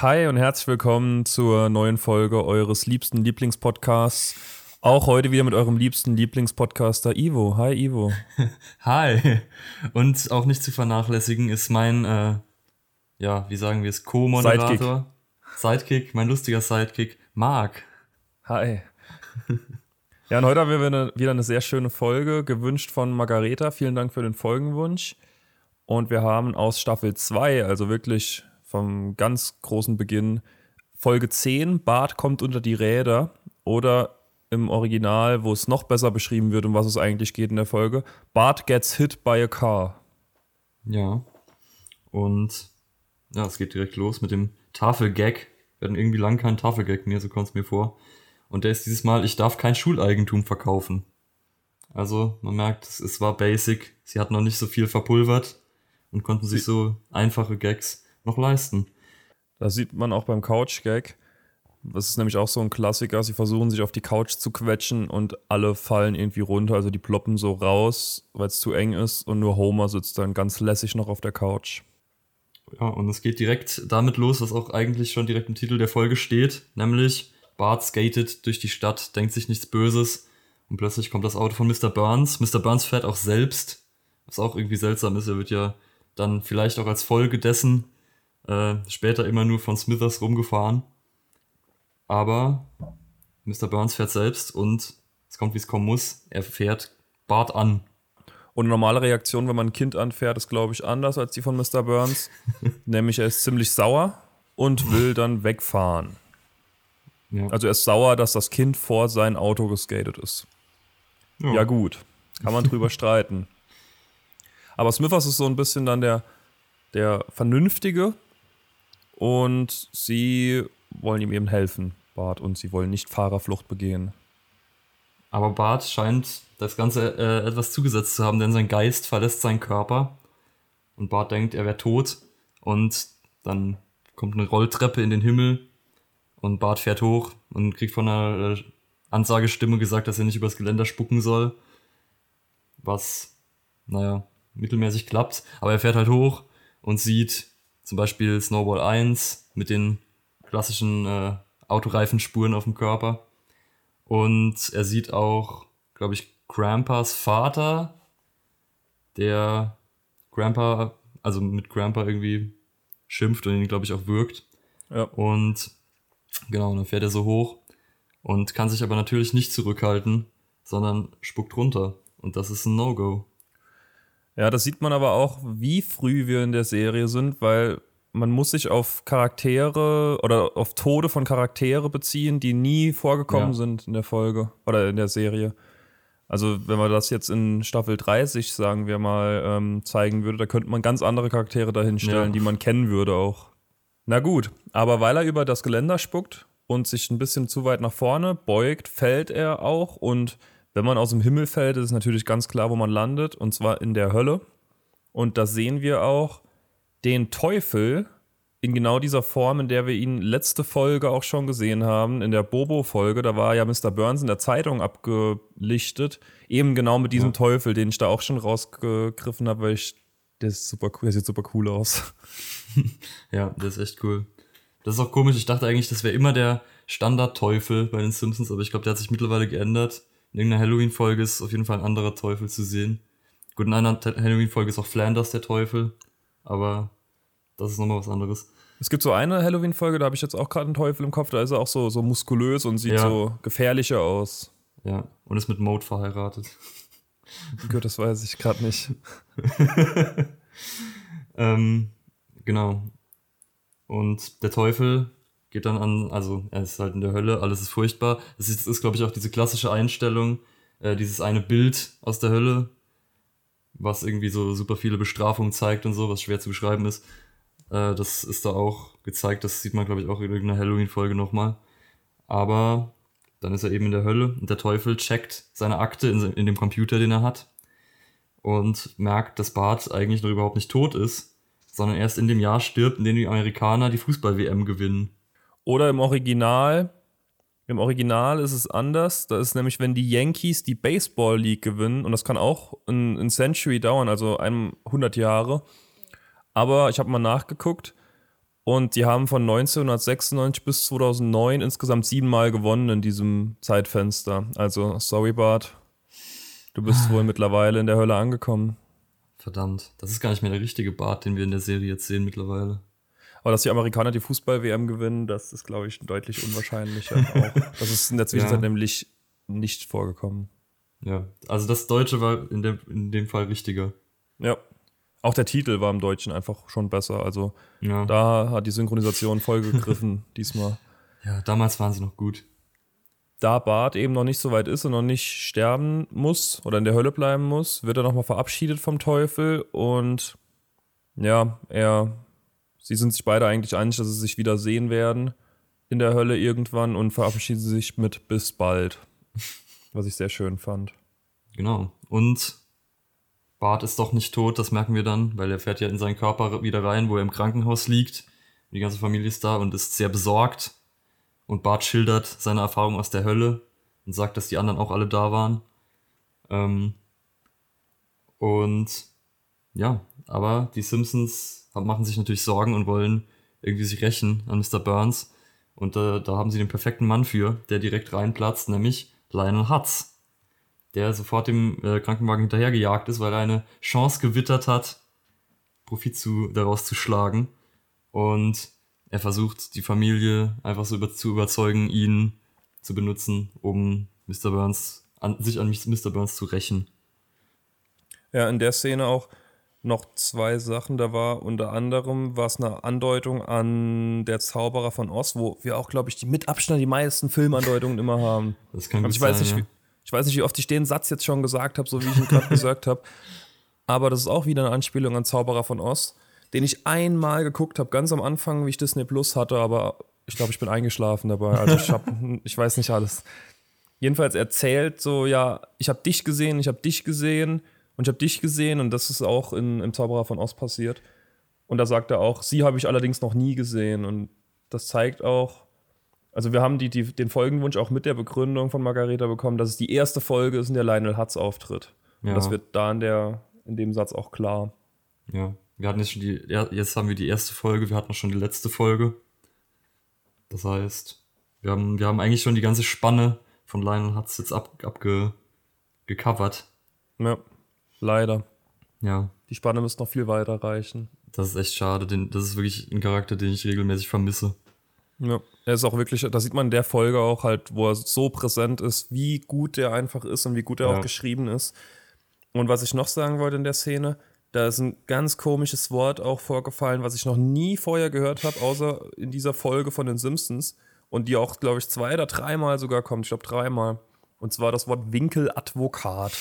Hi und herzlich willkommen zur neuen Folge eures liebsten Lieblingspodcasts. Auch heute wieder mit eurem liebsten Lieblingspodcaster Ivo. Hi Ivo. Hi. Und auch nicht zu vernachlässigen ist mein, äh, ja, wie sagen wir es, Co-Moderator. Sidekick. Sidekick, mein lustiger Sidekick, Marc. Hi. Ja, und heute haben wir eine, wieder eine sehr schöne Folge, gewünscht von Margareta. Vielen Dank für den Folgenwunsch. Und wir haben aus Staffel 2, also wirklich vom ganz großen Beginn, Folge 10, Bart kommt unter die Räder. Oder im Original, wo es noch besser beschrieben wird, um was es eigentlich geht in der Folge, Bart gets hit by a car. Ja. Und ja, es geht direkt los mit dem Tafelgag. Wir hatten irgendwie lang keinen Tafelgag mehr, so kommt es mir vor. Und der ist dieses Mal, ich darf kein Schuleigentum verkaufen. Also man merkt, es, war basic. Sie hatten noch nicht so viel verpulvert und konnten sich so einfache Gags noch leisten. Da sieht man auch beim Couch-Gag. Das ist nämlich auch so ein Klassiker. Sie versuchen sich auf die Couch zu quetschen und alle fallen irgendwie runter. Also die ploppen so raus, weil es zu eng ist. Und nur Homer sitzt dann ganz lässig noch auf der Couch. Ja, und es geht direkt damit los, was auch eigentlich schon direkt im Titel der Folge steht. Nämlich Bart skatet durch die Stadt, denkt sich nichts Böses und plötzlich kommt das Auto von Mr. Burns. Mr. Burns fährt auch selbst, was auch irgendwie seltsam ist. Er wird ja dann vielleicht auch als Folge dessen äh, später immer nur von Smithers rumgefahren. Aber Mr. Burns fährt selbst und es kommt, wie es kommen muss. Er fährt Bart an. Und eine normale Reaktion, wenn man ein Kind anfährt, ist, glaube ich, anders als die von Mr. Burns. Nämlich er ist ziemlich sauer und will dann wegfahren. Ja. Also er ist sauer, dass das Kind vor sein Auto geskatet ist. Ja, ja gut. Kann man drüber streiten. Aber Smithers ist so ein bisschen dann der, der Vernünftige. Und sie wollen ihm eben helfen, Bart, und sie wollen nicht Fahrerflucht begehen. Aber Bart scheint das Ganze äh, etwas zugesetzt zu haben, denn sein Geist verlässt seinen Körper. Und Bart denkt, er wäre tot. Und dann kommt eine Rolltreppe in den Himmel und Bart fährt hoch und kriegt von einer äh, Ansagestimme gesagt, dass er nicht übers Geländer spucken soll. Was, naja, mittelmäßig klappt. Aber er fährt halt hoch und sieht zum Beispiel Snowball 1 mit den klassischen äh, Autoreifenspuren auf dem Körper. Und er sieht auch, glaube ich, Grandpas Vater, der Grandpa, also mit Grandpa irgendwie schimpft und ihn, glaube ich, auch wirkt. Ja. Und Genau, dann fährt er so hoch und kann sich aber natürlich nicht zurückhalten, sondern spuckt runter. Und das ist ein No-Go. Ja, das sieht man aber auch, wie früh wir in der Serie sind, weil man muss sich auf Charaktere oder auf Tode von Charaktere beziehen, die nie vorgekommen ja. sind in der Folge oder in der Serie. Also wenn man das jetzt in Staffel 30, sagen wir mal, ähm, zeigen würde, da könnte man ganz andere Charaktere dahinstellen, ja. die man kennen würde auch. Na gut, aber weil er über das Geländer spuckt und sich ein bisschen zu weit nach vorne beugt, fällt er auch. Und wenn man aus dem Himmel fällt, ist es natürlich ganz klar, wo man landet, und zwar in der Hölle. Und da sehen wir auch den Teufel in genau dieser Form, in der wir ihn letzte Folge auch schon gesehen haben, in der Bobo-Folge. Da war ja Mr. Burns in der Zeitung abgelichtet, eben genau mit diesem ja. Teufel, den ich da auch schon rausgegriffen habe, weil ich der ist super cool, der sieht super cool aus. ja, das ist echt cool. Das ist auch komisch. Ich dachte eigentlich, das wäre immer der Standard-Teufel bei den Simpsons, aber ich glaube, der hat sich mittlerweile geändert. In irgendeiner Halloween-Folge ist auf jeden Fall ein anderer Teufel zu sehen. Gut, in einer Halloween-Folge ist auch Flanders der Teufel, aber das ist nochmal was anderes. Es gibt so eine Halloween-Folge, da habe ich jetzt auch gerade einen Teufel im Kopf, da ist er auch so, so muskulös und sieht ja. so gefährlicher aus. Ja, und ist mit Mode verheiratet. Gut, das weiß ich gerade nicht. ähm, genau. Und der Teufel geht dann an, also er ist halt in der Hölle, alles ist furchtbar. Das ist, ist glaube ich, auch diese klassische Einstellung, äh, dieses eine Bild aus der Hölle, was irgendwie so super viele Bestrafungen zeigt und so, was schwer zu beschreiben ist. Äh, das ist da auch gezeigt, das sieht man, glaube ich, auch in irgendeiner Halloween-Folge nochmal. Aber dann ist er eben in der Hölle und der Teufel checkt seine Akte in, in dem Computer, den er hat und merkt, dass Bart eigentlich noch überhaupt nicht tot ist, sondern erst in dem Jahr stirbt, in dem die Amerikaner die Fußball-WM gewinnen. Oder im Original, im Original ist es anders. Da ist nämlich, wenn die Yankees die Baseball League gewinnen, und das kann auch ein, ein Century dauern, also 100 Jahre. Aber ich habe mal nachgeguckt Und die haben von 1996 bis 2009 insgesamt siebenmal gewonnen in diesem Zeitfenster. Also, sorry, Bart. Du bist wohl mittlerweile in der Hölle angekommen. Verdammt, das ist gar nicht mehr der richtige Bart, den wir in der Serie jetzt sehen mittlerweile. Aber dass die Amerikaner die Fußball-WM gewinnen, das ist, glaube ich, deutlich unwahrscheinlicher. auch. Das ist in der Zwischenzeit ja. nämlich nicht vorgekommen. Ja, also das Deutsche war in dem, in dem Fall richtiger. Ja. Auch der Titel war im Deutschen einfach schon besser. Also ja. da hat die Synchronisation voll gegriffen diesmal. Ja, damals waren sie noch gut. Da Bart eben noch nicht so weit ist und noch nicht sterben muss oder in der Hölle bleiben muss, wird er nochmal verabschiedet vom Teufel und ja, er, sie sind sich beide eigentlich einig, dass sie sich wieder sehen werden in der Hölle irgendwann und verabschieden sich mit bis bald. Was ich sehr schön fand. Genau. Und Bart ist doch nicht tot, das merken wir dann, weil er fährt ja in seinen Körper wieder rein, wo er im Krankenhaus liegt. Die ganze Familie ist da und ist sehr besorgt. Und Bart schildert seine Erfahrung aus der Hölle und sagt, dass die anderen auch alle da waren. Ähm und ja, aber die Simpsons machen sich natürlich Sorgen und wollen irgendwie sich rächen an Mr. Burns. Und äh, da haben sie den perfekten Mann für, der direkt reinplatzt, nämlich Lionel Hutz der sofort dem äh, Krankenwagen hinterhergejagt ist, weil er eine Chance gewittert hat, Profit zu, daraus zu schlagen. Und er versucht, die Familie einfach so über, zu überzeugen, ihn zu benutzen, um Mr. Burns, an, sich an Mr. Burns zu rächen. Ja, in der Szene auch noch zwei Sachen. Da war unter anderem was eine Andeutung an der Zauberer von Oz, wo wir auch, glaube ich, die mit Abstand die meisten Filmandeutungen immer haben. Das kann Aber ich weiß nicht, ja. wie, ich weiß nicht, wie oft ich den Satz jetzt schon gesagt habe, so wie ich ihn gerade gesagt habe. Aber das ist auch wieder eine Anspielung an Zauberer von Oz, den ich einmal geguckt habe, ganz am Anfang, wie ich Disney Plus hatte, aber ich glaube, ich bin eingeschlafen dabei. Also ich, hab, ich weiß nicht alles. Jedenfalls erzählt so, ja, ich habe dich gesehen, ich habe dich gesehen und ich habe dich gesehen und das ist auch in, im Zauberer von Oz passiert. Und da sagt er auch, sie habe ich allerdings noch nie gesehen und das zeigt auch, also wir haben die, die, den Folgenwunsch auch mit der Begründung von Margareta bekommen, dass es die erste Folge ist, in der Lionel Hutz auftritt. Ja. Und das wird da in, der, in dem Satz auch klar. Ja, wir hatten jetzt schon die, jetzt haben wir die erste Folge, wir hatten schon die letzte Folge. Das heißt, wir haben, wir haben eigentlich schon die ganze Spanne von Lionel Hutz jetzt ab, abgecovert. Ja, leider. Ja. Die Spanne müsste noch viel weiter reichen. Das ist echt schade, denn das ist wirklich ein Charakter, den ich regelmäßig vermisse. Ja, er ist auch wirklich, da sieht man in der Folge auch halt, wo er so präsent ist, wie gut der einfach ist und wie gut er ja. auch geschrieben ist. Und was ich noch sagen wollte in der Szene, da ist ein ganz komisches Wort auch vorgefallen, was ich noch nie vorher gehört habe, außer in dieser Folge von den Simpsons. Und die auch, glaube ich, zwei oder dreimal sogar kommt. Ich glaube, dreimal. Und zwar das Wort Winkeladvokat.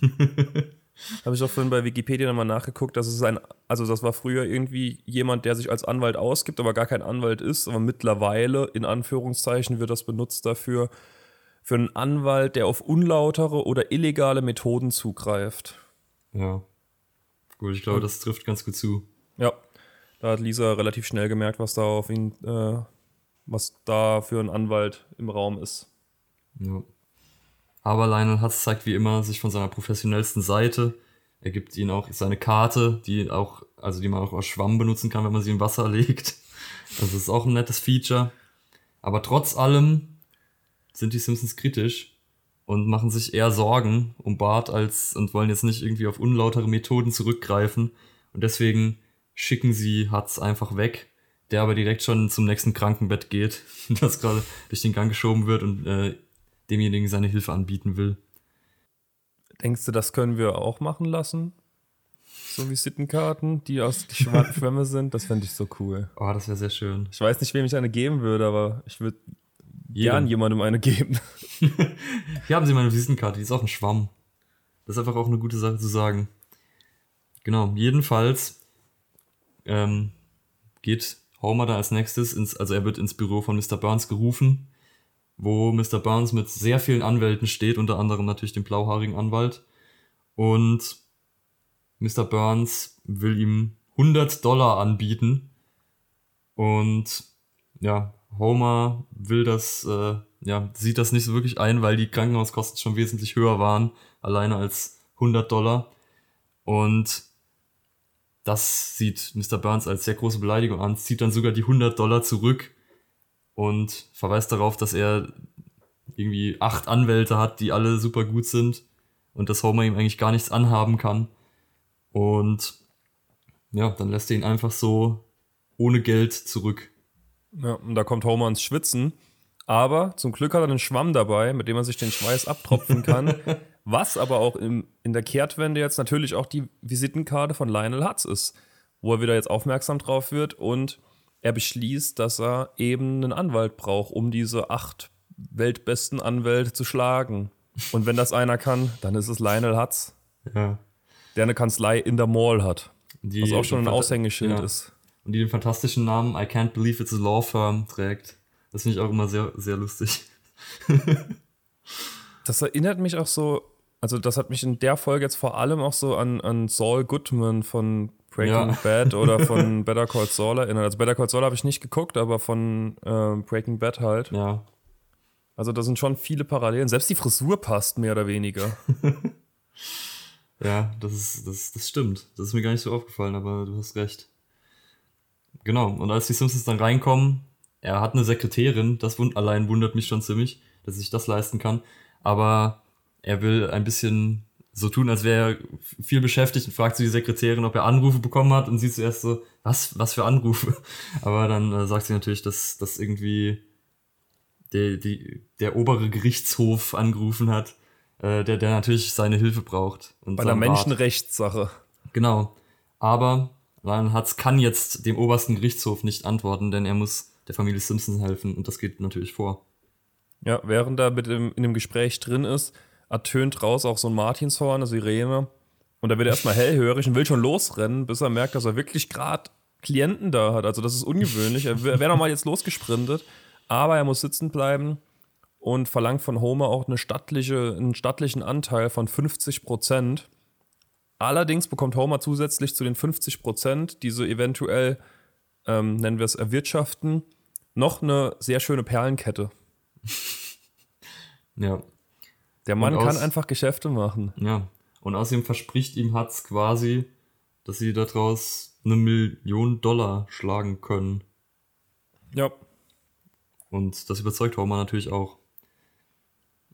Habe ich auch vorhin bei Wikipedia nochmal nachgeguckt, dass es ein, also das war früher irgendwie jemand, der sich als Anwalt ausgibt, aber gar kein Anwalt ist, aber mittlerweile, in Anführungszeichen, wird das benutzt dafür, für einen Anwalt, der auf unlautere oder illegale Methoden zugreift. Ja. Gut, ich glaube, das trifft ganz gut zu. Ja. Da hat Lisa relativ schnell gemerkt, was da auf ihn, äh, was da für ein Anwalt im Raum ist. Ja. Aber Lionel Hutz zeigt wie immer sich von seiner professionellsten Seite. Er gibt ihnen auch seine Karte, die auch, also die man auch als Schwamm benutzen kann, wenn man sie im Wasser legt. Das ist auch ein nettes Feature. Aber trotz allem sind die Simpsons kritisch und machen sich eher Sorgen um Bart als und wollen jetzt nicht irgendwie auf unlautere Methoden zurückgreifen. Und deswegen schicken sie Hutz einfach weg, der aber direkt schon zum nächsten Krankenbett geht, das gerade durch den Gang geschoben wird und äh, demjenigen seine Hilfe anbieten will. Denkst du, das können wir auch machen lassen? So wie Sittenkarten, die aus Schwämme sind, das fände ich so cool. Oh, das wäre sehr schön. Ich weiß nicht, wem ich eine geben würde, aber ich würde gern jemandem eine geben. Hier haben Sie meine Visitenkarte, die ist auch ein Schwamm. Das ist einfach auch eine gute Sache zu sagen. Genau, jedenfalls ähm, geht Homer da als nächstes ins, also er wird ins Büro von Mr. Burns gerufen wo Mr. Burns mit sehr vielen Anwälten steht, unter anderem natürlich dem blauhaarigen Anwalt. Und Mr. Burns will ihm 100 Dollar anbieten. Und ja, Homer will das, äh, ja, sieht das nicht so wirklich ein, weil die Krankenhauskosten schon wesentlich höher waren, alleine als 100 Dollar. Und das sieht Mr. Burns als sehr große Beleidigung an, zieht dann sogar die 100 Dollar zurück und verweist darauf, dass er irgendwie acht Anwälte hat, die alle super gut sind und dass Homer ihm eigentlich gar nichts anhaben kann. Und ja, dann lässt er ihn einfach so ohne Geld zurück. Ja, und da kommt Homer ins Schwitzen. Aber zum Glück hat er einen Schwamm dabei, mit dem er sich den Schweiß abtropfen kann. was aber auch im, in der Kehrtwende jetzt natürlich auch die Visitenkarte von Lionel Hutz ist, wo er wieder jetzt aufmerksam drauf wird und er beschließt, dass er eben einen Anwalt braucht, um diese acht weltbesten Anwälte zu schlagen. Und wenn das einer kann, dann ist es Lionel Hutz. Ja. Der eine Kanzlei in der Mall hat. Die, was auch schon ein Aushängeschild ja. ist. Und die den fantastischen Namen I Can't Believe It's a Law Firm trägt. Das finde ich auch immer sehr, sehr lustig. das erinnert mich auch so, also das hat mich in der Folge jetzt vor allem auch so an, an Saul Goodman von Breaking ja. Bad oder von Better Call Saul erinnert. Also Better Call Saul habe ich nicht geguckt, aber von äh, Breaking Bad halt. Ja. Also da sind schon viele Parallelen. Selbst die Frisur passt mehr oder weniger. ja, das ist, das, das stimmt. Das ist mir gar nicht so aufgefallen, aber du hast recht. Genau, und als die Simpsons dann reinkommen, er hat eine Sekretärin, das wund allein wundert mich schon ziemlich, dass sich das leisten kann. Aber er will ein bisschen so tun, als wäre er viel beschäftigt und fragt so die Sekretärin, ob er Anrufe bekommen hat und sie zuerst so, was, was für Anrufe? Aber dann äh, sagt sie natürlich, dass, dass irgendwie der, die, der obere Gerichtshof angerufen hat, äh, der, der natürlich seine Hilfe braucht. Und Bei der Menschenrechtssache. Genau. Aber Ryan Hutz kann jetzt dem obersten Gerichtshof nicht antworten, denn er muss der Familie Simpson helfen und das geht natürlich vor. Ja, während er mit dem, in dem Gespräch drin ist, ertönt raus auch so ein Martinshorn, eine Sirene. Und da wird er erstmal hellhörig und will schon losrennen, bis er merkt, dass er wirklich gerade Klienten da hat. Also das ist ungewöhnlich. Er wäre nochmal jetzt losgesprintet, aber er muss sitzen bleiben und verlangt von Homer auch eine stattliche, einen stattlichen Anteil von 50 Prozent. Allerdings bekommt Homer zusätzlich zu den 50 Prozent, die sie eventuell, ähm, nennen wir es, erwirtschaften, noch eine sehr schöne Perlenkette. Ja. Der Mann aus, kann einfach Geschäfte machen. Ja. Und außerdem verspricht ihm Hatz quasi, dass sie daraus eine Million Dollar schlagen können. Ja. Und das überzeugt Homer natürlich auch.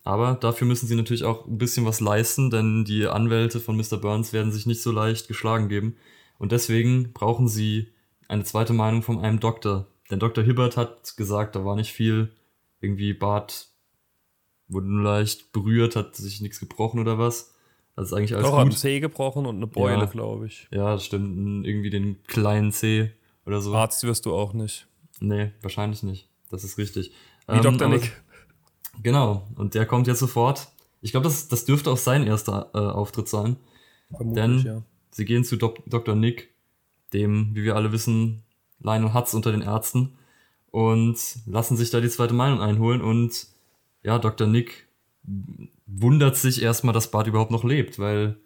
Aber dafür müssen sie natürlich auch ein bisschen was leisten, denn die Anwälte von Mr. Burns werden sich nicht so leicht geschlagen geben. Und deswegen brauchen sie eine zweite Meinung von einem Doktor. Denn Dr. Hibbert hat gesagt, da war nicht viel. Irgendwie Bart wurde nur leicht berührt, hat sich nichts gebrochen oder was. Das ist eigentlich alles Doch, gut. Doch, Zeh gebrochen und eine Beule, ja, glaube ich. Ja, das stimmt. Irgendwie den kleinen Zeh oder so. Arzt wirst du auch nicht. Nee, wahrscheinlich nicht. Das ist richtig. Wie ähm, Dr. Nick. Genau, und der kommt jetzt sofort. Ich glaube, das, das dürfte auch sein erster äh, Auftritt sein. Vermutlich, denn ja. sie gehen zu Dok Dr. Nick, dem, wie wir alle wissen, Lionel Hutz unter den Ärzten und lassen sich da die zweite Meinung einholen und ja, Dr. Nick wundert sich erstmal, dass Bart überhaupt noch lebt, weil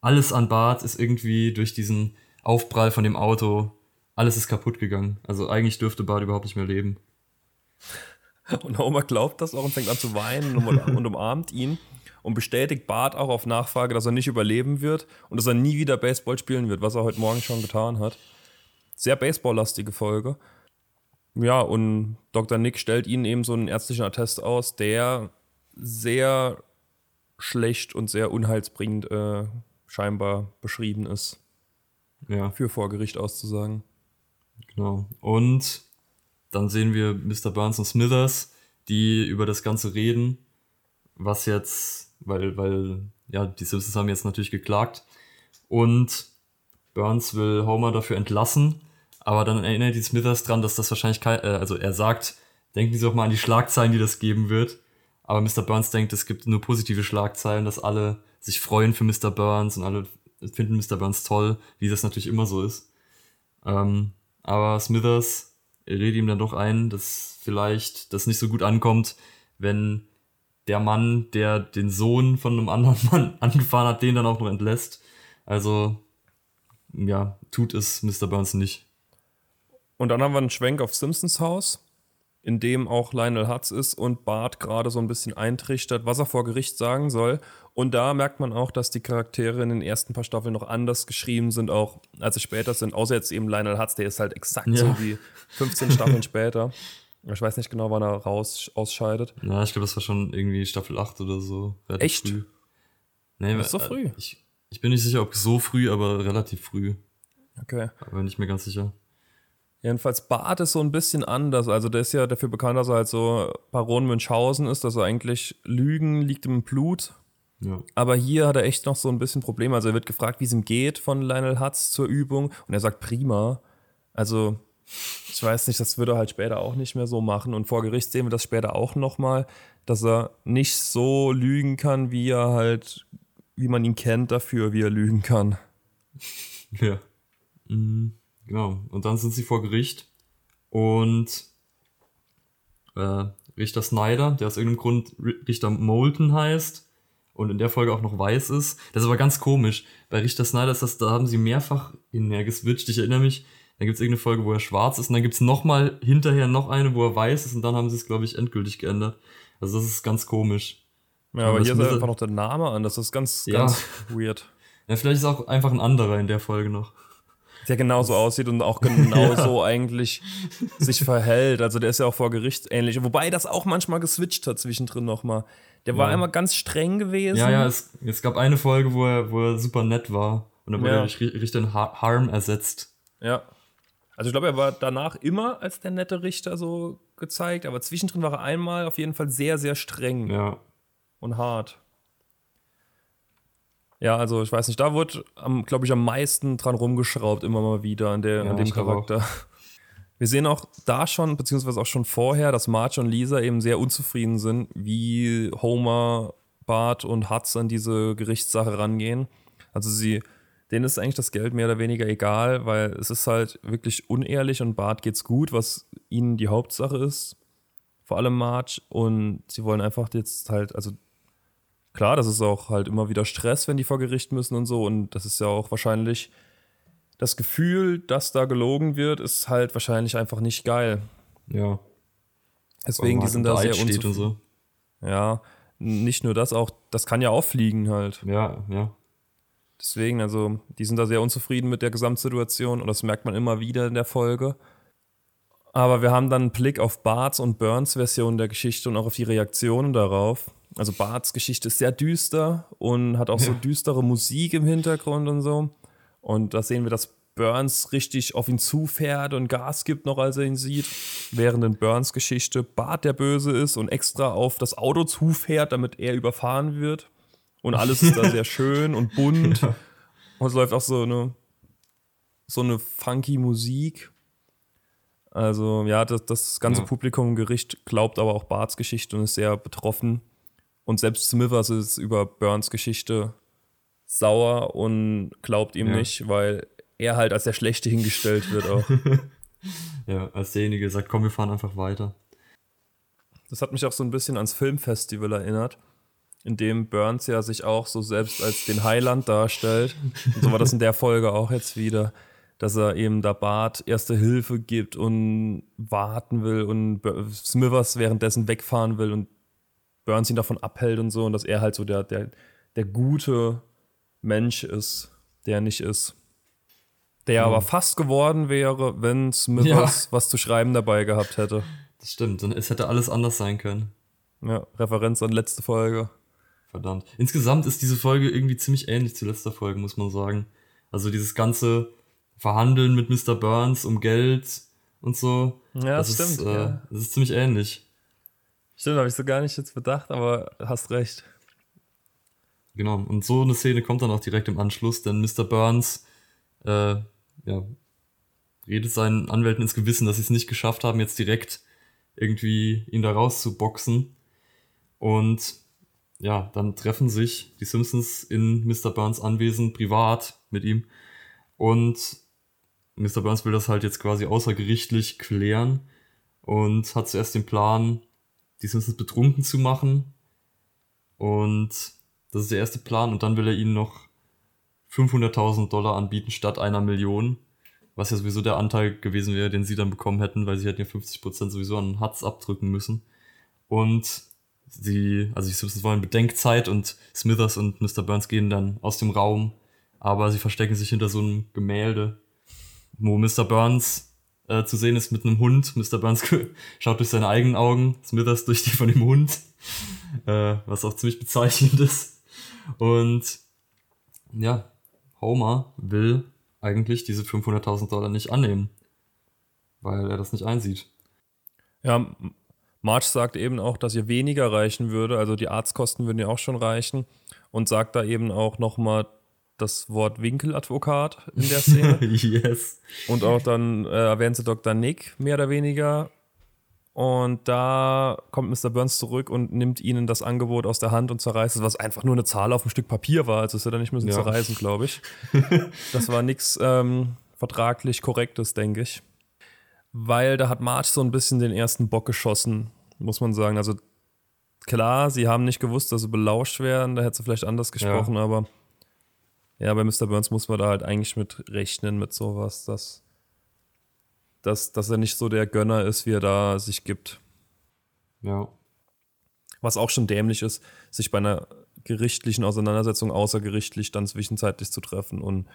alles an Bart ist irgendwie durch diesen Aufprall von dem Auto, alles ist kaputt gegangen. Also eigentlich dürfte Bart überhaupt nicht mehr leben. Und Homer glaubt das auch und fängt an zu weinen und, und umarmt ihn und bestätigt Bart auch auf Nachfrage, dass er nicht überleben wird und dass er nie wieder Baseball spielen wird, was er heute Morgen schon getan hat. Sehr baseballlastige Folge. Ja, und Dr. Nick stellt ihnen eben so einen ärztlichen Attest aus, der sehr schlecht und sehr unheilsbringend äh, scheinbar beschrieben ist. Ja. Für vor Gericht auszusagen. Genau. Und dann sehen wir Mr. Burns und Smithers, die über das Ganze reden, was jetzt, weil, weil, ja, die Simpsons haben jetzt natürlich geklagt. Und Burns will Homer dafür entlassen, aber dann erinnert die Smithers dran, dass das wahrscheinlich kein, äh, also er sagt, denken Sie doch mal an die Schlagzeilen, die das geben wird. Aber Mr. Burns denkt, es gibt nur positive Schlagzeilen, dass alle sich freuen für Mr. Burns und alle finden Mr. Burns toll, wie das natürlich immer so ist. Ähm, aber Smithers redet ihm dann doch ein, dass vielleicht das nicht so gut ankommt, wenn der Mann, der den Sohn von einem anderen Mann angefahren hat, den dann auch noch entlässt. Also, ja, tut es Mr. Burns nicht. Und dann haben wir einen Schwenk auf Simpsons Haus. in dem auch Lionel Hutz ist und Bart gerade so ein bisschen eintrichtert, was er vor Gericht sagen soll. Und da merkt man auch, dass die Charaktere in den ersten paar Staffeln noch anders geschrieben sind, auch als sie später sind. Außer jetzt eben Lionel Hutz, der ist halt exakt ja. so wie 15 Staffeln später. Ich weiß nicht genau, wann er raus ausscheidet. Ja, ich glaube, das war schon irgendwie Staffel 8 oder so. Echt? Früh. Nee, das ist so früh. Ich, ich bin nicht sicher, ob so früh, aber relativ früh. Okay. Aber nicht mehr ganz sicher. Jedenfalls Bart ist so ein bisschen anders. Also der ist ja dafür bekannt, dass er halt so Baron Münchhausen ist, dass er eigentlich Lügen liegt im Blut. Ja. Aber hier hat er echt noch so ein bisschen Probleme. Also er wird gefragt, wie es ihm geht von Lionel Hutz zur Übung und er sagt prima. Also ich weiß nicht, das würde er halt später auch nicht mehr so machen. Und vor Gericht sehen wir das später auch nochmal, dass er nicht so lügen kann, wie er halt, wie man ihn kennt dafür, wie er lügen kann. Ja. Mhm. Genau. Und dann sind sie vor Gericht und äh, Richter Snyder, der aus irgendeinem Grund Richter Moulton heißt und in der Folge auch noch weiß ist. Das ist aber ganz komisch. Bei Richter Snyder ist das, da haben sie mehrfach in geswitcht. Ich erinnere mich, da gibt es irgendeine Folge, wo er schwarz ist und dann gibt es nochmal hinterher noch eine, wo er weiß ist und dann haben sie es, glaube ich, endgültig geändert. Also das ist ganz komisch. Ja, aber, aber hier ist einfach noch der Name an. Das ist ganz, ja. ganz weird. Ja, vielleicht ist auch einfach ein anderer in der Folge noch der genauso aussieht und auch genauso ja. eigentlich sich verhält. Also der ist ja auch vor Gericht ähnlich. Wobei das auch manchmal geswitcht hat zwischendrin nochmal. Der war einmal ganz streng gewesen. Ja, ja, es, es gab eine Folge, wo er, wo er super nett war. Und dann wurde ja. er richtig in Harm ersetzt. Ja. Also ich glaube, er war danach immer als der nette Richter so gezeigt, aber zwischendrin war er einmal auf jeden Fall sehr, sehr streng. Ja. Und hart. Ja, also ich weiß nicht, da wurde, glaube ich, am meisten dran rumgeschraubt, immer mal wieder an, der, ja, an dem Charakter. Wir sehen auch da schon, beziehungsweise auch schon vorher, dass Marge und Lisa eben sehr unzufrieden sind, wie Homer, Bart und Hutz an diese Gerichtssache rangehen. Also sie, denen ist eigentlich das Geld mehr oder weniger egal, weil es ist halt wirklich unehrlich und Bart geht's gut, was ihnen die Hauptsache ist. Vor allem Marge. Und sie wollen einfach jetzt halt, also klar, das ist auch halt immer wieder Stress, wenn die vor Gericht müssen und so. Und das ist ja auch wahrscheinlich das Gefühl, dass da gelogen wird, ist halt wahrscheinlich einfach nicht geil. Ja. Deswegen, die sind da sehr unzufrieden. So. Ja, nicht nur das, auch das kann ja auffliegen halt. Ja, ja. Deswegen, also, die sind da sehr unzufrieden mit der Gesamtsituation und das merkt man immer wieder in der Folge. Aber wir haben dann einen Blick auf Barts und Burns Version der Geschichte und auch auf die Reaktionen darauf. Also Barts Geschichte ist sehr düster und hat auch ja. so düstere Musik im Hintergrund und so. Und da sehen wir, dass Burns richtig auf ihn zufährt und Gas gibt noch, als er ihn sieht. Während in Burns Geschichte Bart der Böse ist und extra auf das Auto zufährt, damit er überfahren wird. Und alles ist da sehr schön und bunt. Ja. Und es läuft auch so eine, so eine funky Musik. Also, ja, das, das ganze ja. Publikum im Gericht glaubt aber auch Barts Geschichte und ist sehr betroffen. Und selbst Smithers ist über Burns Geschichte sauer und glaubt ihm ja. nicht, weil er halt als der Schlechte hingestellt wird auch. ja, als derjenige der sagt, komm, wir fahren einfach weiter. Das hat mich auch so ein bisschen ans Filmfestival erinnert, in dem Burns ja sich auch so selbst als den Heiland darstellt. Und so war das in der Folge auch jetzt wieder, dass er eben da Bart erste Hilfe gibt und warten will und Smithers währenddessen wegfahren will und Burns ihn davon abhält und so und dass er halt so der, der, der gute Mensch ist, der nicht ist. Der mhm. aber fast geworden wäre, wenn Smithers ja. was zu schreiben dabei gehabt hätte. Das stimmt, und es hätte alles anders sein können. Ja, Referenz an letzte Folge. Verdammt. Insgesamt ist diese Folge irgendwie ziemlich ähnlich zu letzter Folge, muss man sagen. Also dieses ganze Verhandeln mit Mr. Burns um Geld und so. Ja, das, das stimmt. Ist, äh, ja. Das ist ziemlich ähnlich. Stimmt, habe ich so gar nicht jetzt bedacht, aber hast recht. Genau, und so eine Szene kommt dann auch direkt im Anschluss, denn Mr. Burns äh, ja, redet seinen Anwälten ins Gewissen, dass sie es nicht geschafft haben, jetzt direkt irgendwie ihn da rauszuboxen. Und ja, dann treffen sich die Simpsons in Mr. Burns Anwesen privat mit ihm. Und Mr. Burns will das halt jetzt quasi außergerichtlich klären und hat zuerst den Plan, die Simpsons betrunken zu machen. Und das ist der erste Plan. Und dann will er ihnen noch 500.000 Dollar anbieten statt einer Million. was ja sowieso der Anteil gewesen wäre, den sie dann bekommen hätten, weil sie hätten ja 50% sowieso an Hutz abdrücken müssen. Und sie, also die Simpsons wollen Bedenkzeit und Smithers und Mr. Burns gehen dann aus dem Raum, aber sie verstecken sich hinter so einem Gemälde, wo Mr. Burns äh, zu sehen ist mit einem Hund. Mr. Burns schaut durch seine eigenen Augen, Smithers durch die von dem Hund, äh, was auch ziemlich bezeichnend ist. Und ja, Homer will eigentlich diese 500.000 Dollar nicht annehmen, weil er das nicht einsieht. Ja, March sagt eben auch, dass ihr weniger reichen würde, also die Arztkosten würden ja auch schon reichen und sagt da eben auch nochmal das Wort Winkeladvokat in der Szene. yes. Und auch dann äh, erwähnt sie Dr. Nick mehr oder weniger. Und da kommt Mr. Burns zurück und nimmt ihnen das Angebot aus der Hand und zerreißt es, was einfach nur eine Zahl auf ein Stück Papier war. Also es hätte er nicht müssen ja. zerreißen, glaube ich. das war nichts ähm, vertraglich Korrektes, denke ich weil da hat March so ein bisschen den ersten Bock geschossen, muss man sagen. Also klar, sie haben nicht gewusst, dass sie belauscht werden, da hätte sie vielleicht anders gesprochen, ja. aber ja, bei Mr. Burns muss man da halt eigentlich mit rechnen, mit sowas, dass, dass, dass er nicht so der Gönner ist, wie er da sich gibt. Ja. Was auch schon dämlich ist, sich bei einer gerichtlichen Auseinandersetzung außergerichtlich dann zwischenzeitlich zu treffen und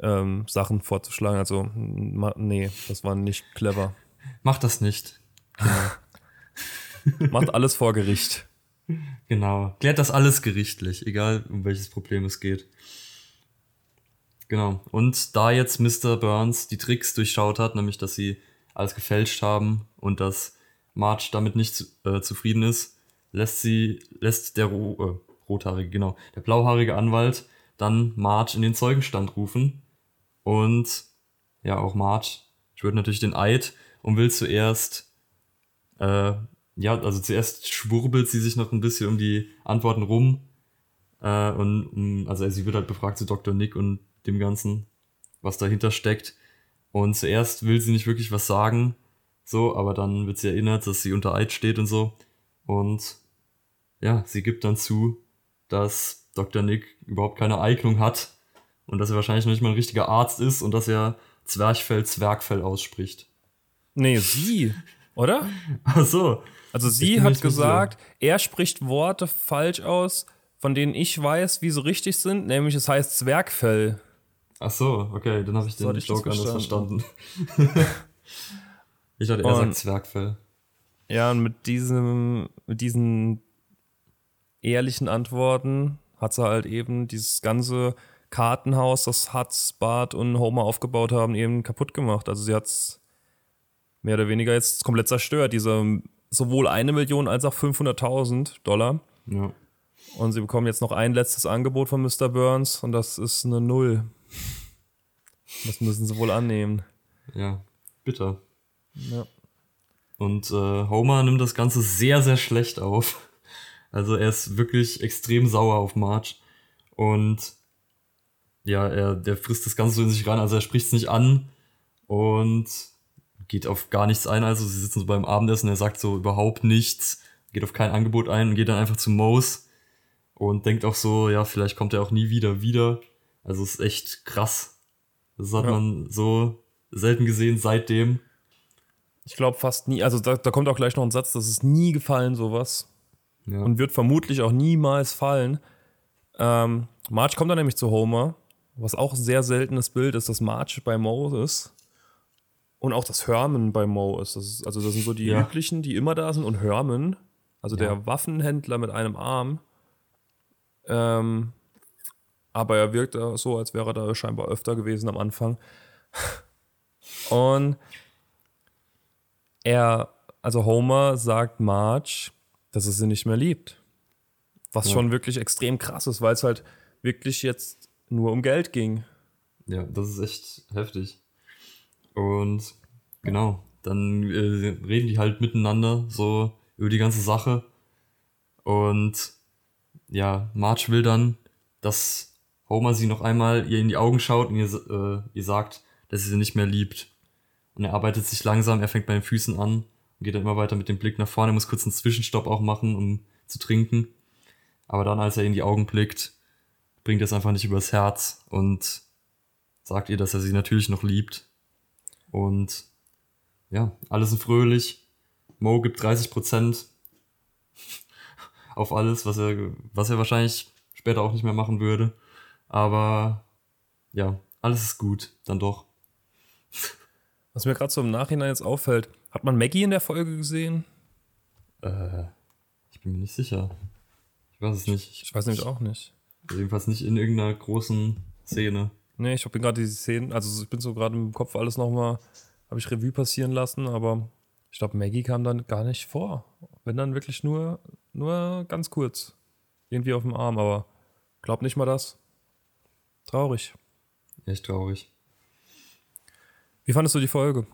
ähm, Sachen vorzuschlagen. Also, nee, das war nicht clever. Macht das nicht. Genau. Macht alles vor Gericht. Genau. Klärt das alles gerichtlich, egal um welches Problem es geht. Genau. Und da jetzt Mr. Burns die Tricks durchschaut hat, nämlich dass sie alles gefälscht haben und dass Marge damit nicht äh, zufrieden ist, lässt sie, lässt der Ro äh, rothaarige, genau, der blauhaarige Anwalt dann Marge in den Zeugenstand rufen und ja, auch Marge schwört natürlich den Eid und will zuerst, äh, ja, also zuerst schwurbelt sie sich noch ein bisschen um die Antworten rum. Äh, und um, also sie wird halt befragt zu Dr. Nick und dem Ganzen, was dahinter steckt. Und zuerst will sie nicht wirklich was sagen, so, aber dann wird sie erinnert, dass sie unter Eid steht und so. Und ja, sie gibt dann zu, dass Dr. Nick überhaupt keine Eignung hat und dass er wahrscheinlich noch nicht mal ein richtiger Arzt ist und dass er Zwerchfell Zwergfell ausspricht. Nee, sie, oder? Ach so. Also sie hat gesagt, er spricht Worte falsch aus, von denen ich weiß, wie sie richtig sind, nämlich es heißt Zwergfell. Ach so, okay, dann habe ich den Joke anders verstanden. ich dachte, er und, sagt Zwergfell. Ja, und mit diesem, mit diesen ehrlichen Antworten hat sie halt eben dieses ganze Kartenhaus, das Hutz, Bart und Homer aufgebaut haben, eben kaputt gemacht. Also sie hat es mehr oder weniger jetzt komplett zerstört. Diese sowohl eine Million als auch 500.000 Dollar. Ja. Und sie bekommen jetzt noch ein letztes Angebot von Mr. Burns und das ist eine Null. Das müssen sie wohl annehmen. Ja, bitter. Ja. Und äh, Homer nimmt das Ganze sehr, sehr schlecht auf. Also er ist wirklich extrem sauer auf Marge. Und ja, er, der frisst das Ganze so in sich rein, also er spricht es nicht an und geht auf gar nichts ein. Also sie sitzen so beim Abendessen, er sagt so überhaupt nichts, geht auf kein Angebot ein und geht dann einfach zu Moose und denkt auch so, ja, vielleicht kommt er auch nie wieder wieder. Also es ist echt krass. Das hat ja. man so selten gesehen seitdem. Ich glaube fast nie, also da, da, kommt auch gleich noch ein Satz, das ist nie gefallen, sowas. Ja. Und wird vermutlich auch niemals fallen. Ähm, Marge kommt dann nämlich zu Homer was auch ein sehr seltenes Bild ist, dass March bei Mo ist. Und auch das Herman bei Mo ist. Das ist also, das sind so die ja. üblichen, die immer da sind. Und Herman, also ja. der Waffenhändler mit einem Arm. Ähm, aber er wirkt so, als wäre er da scheinbar öfter gewesen am Anfang. Und er, also Homer sagt Marge, dass er sie nicht mehr liebt. Was ja. schon wirklich extrem krass ist, weil es halt wirklich jetzt nur um Geld ging. Ja, das ist echt heftig. Und genau, dann äh, reden die halt miteinander so über die ganze Sache. Und ja, Marge will dann, dass Homer sie noch einmal ihr in die Augen schaut und ihr, äh, ihr sagt, dass sie sie nicht mehr liebt. Und er arbeitet sich langsam, er fängt bei den Füßen an und geht dann immer weiter mit dem Blick nach vorne, er muss kurz einen Zwischenstopp auch machen, um zu trinken. Aber dann, als er in die Augen blickt, bringt es einfach nicht übers Herz und sagt ihr, dass er sie natürlich noch liebt Und ja, alle sind fröhlich. Mo gibt 30% auf alles, was er, was er wahrscheinlich später auch nicht mehr machen würde. Aber ja, alles ist gut, dann doch. Was mir gerade so im Nachhinein jetzt auffällt, hat man Maggie in der Folge gesehen? Äh, ich bin mir nicht sicher. Ich weiß es nicht. Ich, ich weiß nämlich auch nicht. Jedenfalls nicht in irgendeiner großen Szene. Nee, ich bin gerade die Szenen, also ich bin so gerade im Kopf alles nochmal, habe ich Revue passieren lassen, aber ich glaube, Maggie kam dann gar nicht vor. Wenn dann wirklich nur, nur ganz kurz. Irgendwie auf dem Arm, aber glaub nicht mal das. Traurig. Echt traurig. Wie fandest du die Folge?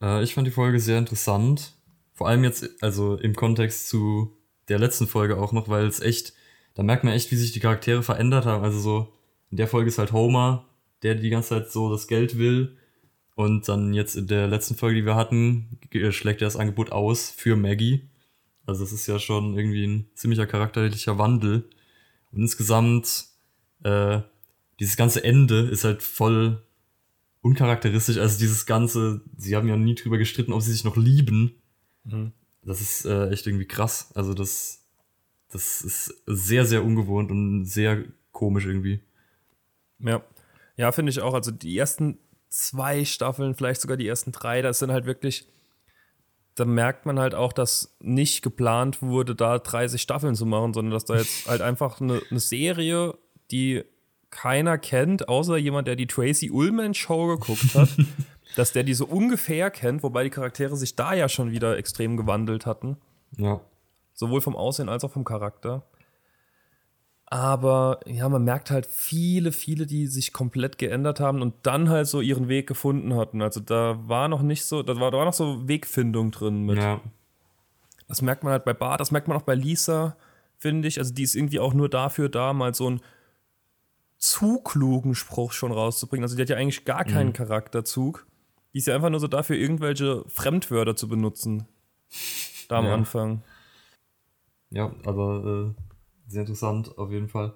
Äh, ich fand die Folge sehr interessant. Vor allem jetzt, also im Kontext zu der letzten Folge auch noch, weil es echt, da merkt man echt, wie sich die Charaktere verändert haben. Also so, in der Folge ist halt Homer, der die ganze Zeit so das Geld will. Und dann jetzt in der letzten Folge, die wir hatten, schlägt er das Angebot aus für Maggie. Also das ist ja schon irgendwie ein ziemlicher charakterlicher Wandel. Und insgesamt, äh, dieses ganze Ende ist halt voll uncharakteristisch. Also dieses ganze, sie haben ja nie drüber gestritten, ob sie sich noch lieben. Mhm. Das ist äh, echt irgendwie krass. Also das, das ist sehr, sehr ungewohnt und sehr komisch irgendwie. Ja, ja, finde ich auch. Also die ersten zwei Staffeln, vielleicht sogar die ersten drei, das sind halt wirklich, da merkt man halt auch, dass nicht geplant wurde, da 30 Staffeln zu machen, sondern dass da jetzt halt einfach eine, eine Serie, die keiner kennt, außer jemand, der die Tracy Ullman Show geguckt hat, dass der die so ungefähr kennt, wobei die Charaktere sich da ja schon wieder extrem gewandelt hatten. Ja. Sowohl vom Aussehen als auch vom Charakter. Aber ja, man merkt halt viele, viele, die sich komplett geändert haben und dann halt so ihren Weg gefunden hatten. Also da war noch nicht so, da war, da war noch so Wegfindung drin mit. Ja. Das merkt man halt bei Bart, das merkt man auch bei Lisa, finde ich. Also die ist irgendwie auch nur dafür da, mal so einen zu klugen Spruch schon rauszubringen. Also die hat ja eigentlich gar keinen mhm. Charakterzug. Die ist ja einfach nur so dafür, irgendwelche Fremdwörter zu benutzen. Da am ja. Anfang. Ja, aber äh sehr interessant auf jeden Fall.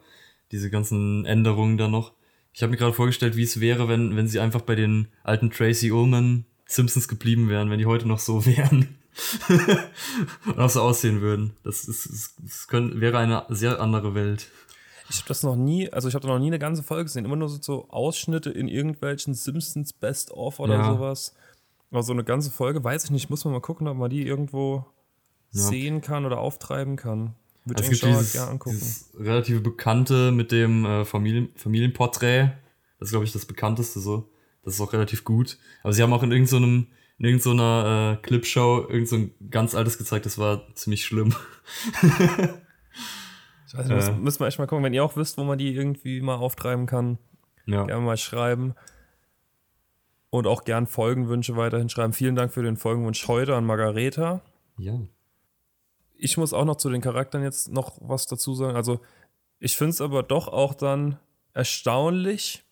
Diese ganzen Änderungen da noch. Ich habe mir gerade vorgestellt, wie es wäre, wenn, wenn sie einfach bei den alten Tracy Ullman Simpsons geblieben wären, wenn die heute noch so wären. und auch so aussehen würden. Das, ist, das, das können, wäre eine sehr andere Welt. Ich habe das noch nie, also ich habe da noch nie eine ganze Folge gesehen, immer nur so, so Ausschnitte in irgendwelchen Simpsons Best of oder ja. sowas. Aber so eine ganze Folge, weiß ich nicht, muss man mal gucken, ob man die irgendwo ja. sehen kann oder auftreiben kann. Würde also ich gibt dieses, ja angucken. dieses relativ bekannte mit dem äh, Familien, Familienporträt. Das ist, glaube ich, das bekannteste so. Das ist auch relativ gut. Aber sie haben auch in irgendeinem in irgendeiner äh, Clipshow irgend so ein ganz altes gezeigt, das war ziemlich schlimm. ich weiß nicht, äh, müssen wir echt mal gucken, wenn ihr auch wisst, wo man die irgendwie mal auftreiben kann. Ja. Gerne mal schreiben. Und auch gern Folgenwünsche weiterhin schreiben. Vielen Dank für den Folgenwunsch heute an Margareta. Ja ich muss auch noch zu den Charakteren jetzt noch was dazu sagen. Also, ich finde es aber doch auch dann erstaunlich,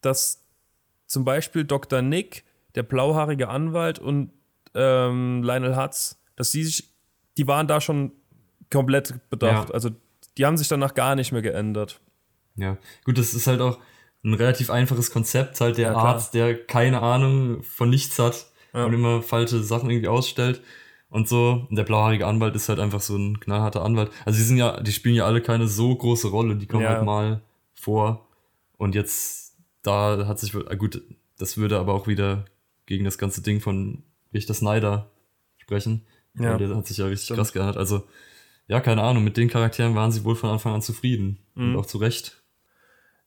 dass zum Beispiel Dr. Nick, der blauhaarige Anwalt und ähm, Lionel Hutz, dass die sich, die waren da schon komplett bedacht. Ja. Also, die haben sich danach gar nicht mehr geändert. Ja, gut, das ist halt auch ein relativ einfaches Konzept, halt der ja, Arzt, der keine Ahnung von nichts hat ja. und immer falsche Sachen irgendwie ausstellt und so. Und der blauhaarige Anwalt ist halt einfach so ein knallharter Anwalt. Also die sind ja, die spielen ja alle keine so große Rolle, die kommen ja. halt mal vor. Und jetzt, da hat sich, ah, gut, das würde aber auch wieder gegen das ganze Ding von Richter Snyder sprechen. Ja. Und der hat sich ja richtig Stimmt. krass geändert. Also, ja, keine Ahnung, mit den Charakteren waren sie wohl von Anfang an zufrieden. Mhm. Und auch zu Recht.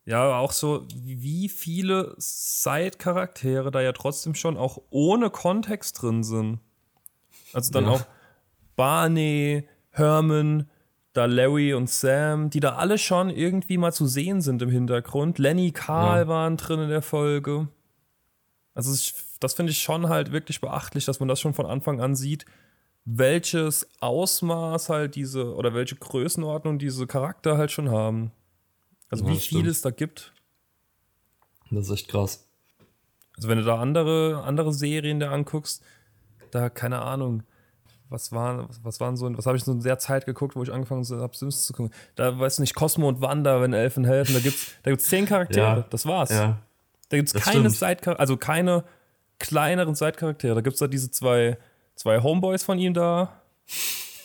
Ja, auch so, wie viele Side-Charaktere da ja trotzdem schon auch ohne Kontext drin sind. Also dann ja. auch Barney, Herman, da Larry und Sam, die da alle schon irgendwie mal zu sehen sind im Hintergrund. Lenny, Carl ja. waren drin in der Folge. Also das finde ich schon halt wirklich beachtlich, dass man das schon von Anfang an sieht, welches Ausmaß halt diese oder welche Größenordnung diese Charakter halt schon haben. Also ja, wie viel es da gibt. Das ist echt krass. Also wenn du da andere, andere Serien da anguckst, da, keine Ahnung, was waren, was waren so, was habe ich so in der Zeit geguckt, wo ich angefangen habe, Sims zu gucken. Da weiß nicht, Cosmo und Wanda, wenn Elfen helfen, da gibt's, da gibt's zehn Charaktere, ja, das war's. Ja, da gibt's keine Sidecharaktere, also keine kleineren Side-Charaktere. Da gibt es da diese zwei, zwei Homeboys von ihm da.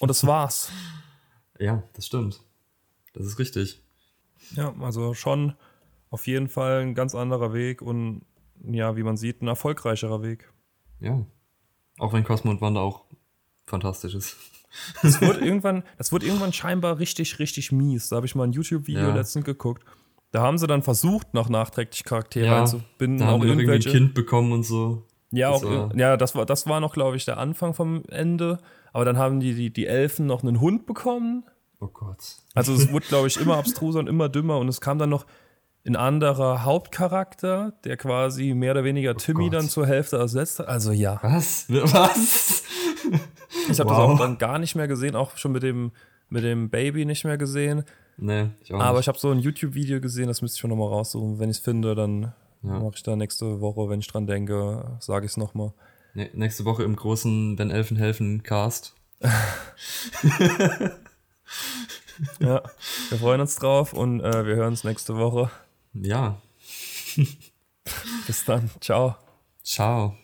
Und das war's. Ja, das stimmt. Das ist richtig. Ja, also schon auf jeden Fall ein ganz anderer Weg und ja, wie man sieht, ein erfolgreicherer Weg. Ja. Auch wenn Cosmo und Wanda auch fantastisch ist. Das wurde irgendwann, das wurde irgendwann scheinbar richtig, richtig mies. Da habe ich mal ein YouTube-Video Ja. letztens geguckt. Da haben sie dann versucht, noch nachträglich Charaktere Ja, einzubinden. Da haben auch irgendwie ein irgendwelche. Kind bekommen und so. Ja, Das auch, war- ja das, war, das war noch, glaube ich, der Anfang vom Ende. Aber dann haben die, die, die Elfen noch einen Hund bekommen. Oh Gott. Also es wurde, glaube ich, immer abstruser und immer dümmer. Und es kam dann noch ein anderer Hauptcharakter, der quasi mehr oder weniger Timmy Gott. dann zur Hälfte ersetzt hat. Also ja, Was? Was? ich habe Wow. das auch dann gar nicht mehr gesehen, auch schon mit dem, mit dem Baby nicht mehr gesehen. Nee, ich auch Aber nicht. ich habe so ein YouTube-Video gesehen, das müsste ich schon nochmal raussuchen. Wenn ich es finde, dann Ja. mache ich da nächste Woche, wenn ich dran denke, sage ich es nochmal. Nee, nächste Woche im großen Wenn Elfen helfen Cast. Ja, wir freuen uns drauf und äh, wir hören uns nächste Woche. Ja. Bis dann. Ciao. Ciao.